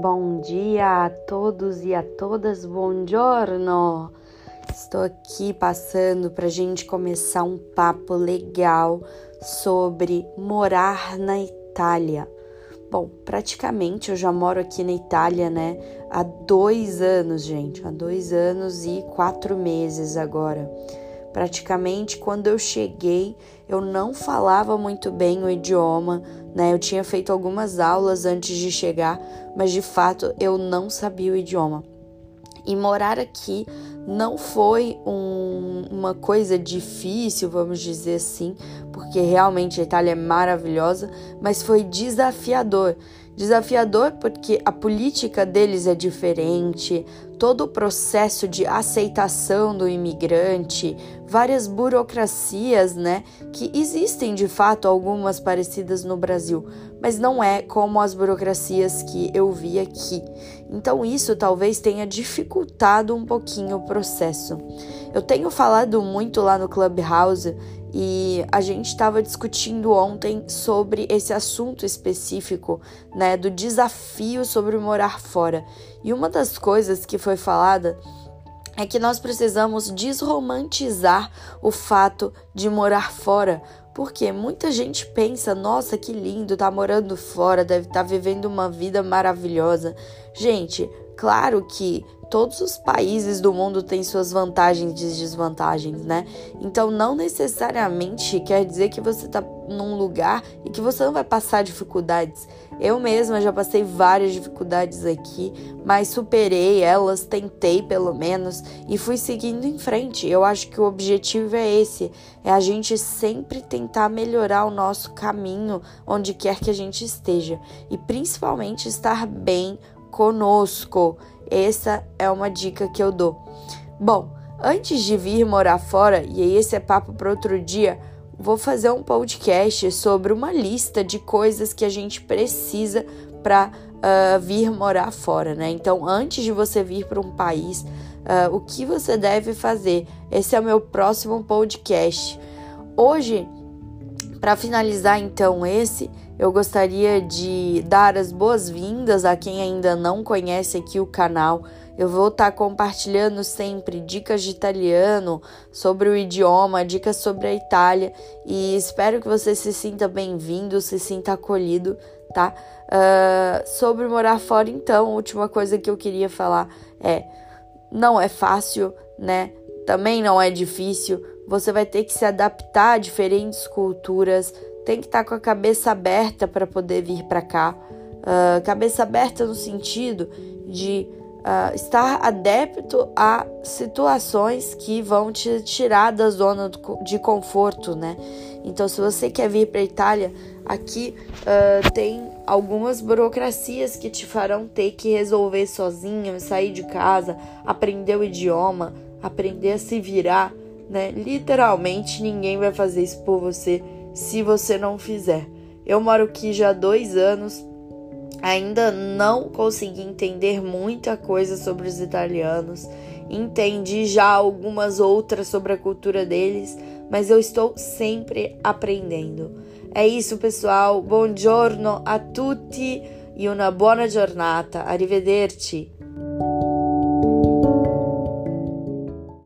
Bom dia a todos e a todas, buongiorno! Estou aqui passando para a gente começar um papo legal sobre morar na Itália. Bom, praticamente eu já moro aqui na Itália, né? Há dois anos, gente, há dois anos e quatro meses agora. Praticamente quando eu cheguei, eu não falava muito bem o idioma, né? Eu tinha feito algumas aulas antes de chegar, mas de fato eu não sabia o idioma. E morar aqui não foi um, uma coisa difícil, vamos dizer assim, porque realmente a Itália é maravilhosa, mas foi desafiador. Desafiador porque a política deles é diferente, todo o processo de aceitação do imigrante, várias burocracias, né, que existem de fato algumas parecidas no Brasil, mas não é como as burocracias que eu vi aqui. Então isso talvez tenha dificultado um pouquinho o processo. Eu tenho falado muito lá no Clubhouse e a gente estava discutindo ontem sobre esse assunto específico, né, do desafio sobre morar fora. E uma das coisas que foi falada é que nós precisamos desromantizar o fato de morar fora, porque muita gente pensa, nossa, que lindo, tá morando fora, deve estar tá vivendo uma vida maravilhosa. Gente, claro que todos os países do mundo têm suas vantagens e desvantagens, né? Então não necessariamente quer dizer que você tá num lugar e que você não vai passar dificuldades. Eu mesma já passei várias dificuldades aqui, mas superei elas, tentei pelo menos e fui seguindo em frente. Eu acho que o objetivo é esse, é a gente sempre tentar melhorar o nosso caminho onde quer que a gente esteja e principalmente estar bem conosco. Essa é uma dica que eu dou. Bom, antes de vir morar fora, e aí esse é papo para outro dia, vou fazer um podcast sobre uma lista de coisas que a gente precisa para uh, ah, vir morar fora, né? Então, antes de você vir para um país, uh, o que você deve fazer? Esse é o meu próximo podcast. Hoje, para finalizar então esse, eu gostaria de dar as boas-vindas a quem ainda não conhece aqui o canal. Eu vou estar tá compartilhando sempre dicas de italiano, sobre o idioma, dicas sobre a Itália e espero que você se sinta bem-vindo, se sinta acolhido, tá? Uh, sobre morar fora, então, a última coisa que eu queria falar é: não é fácil, né? Também não é difícil. Você vai ter que se adaptar a diferentes culturas tem que estar tá com a cabeça aberta para poder vir para cá. Uh, cabeça aberta no sentido de uh, estar adepto a situações que vão te tirar da zona de conforto, né? Então, se você quer vir para a Itália, aqui uh, tem algumas burocracias que te farão ter que resolver sozinho, sair de casa, aprender o idioma, aprender a se virar, né? Literalmente, ninguém vai fazer isso por você se você não fizer. Eu moro aqui já há dois anos, ainda não consegui entender muita coisa sobre os italianos, entendi já algumas outras sobre a cultura deles, mas eu estou sempre aprendendo. É isso, pessoal. Buongiorno a tutti e uma boa giornata. Arrivederci.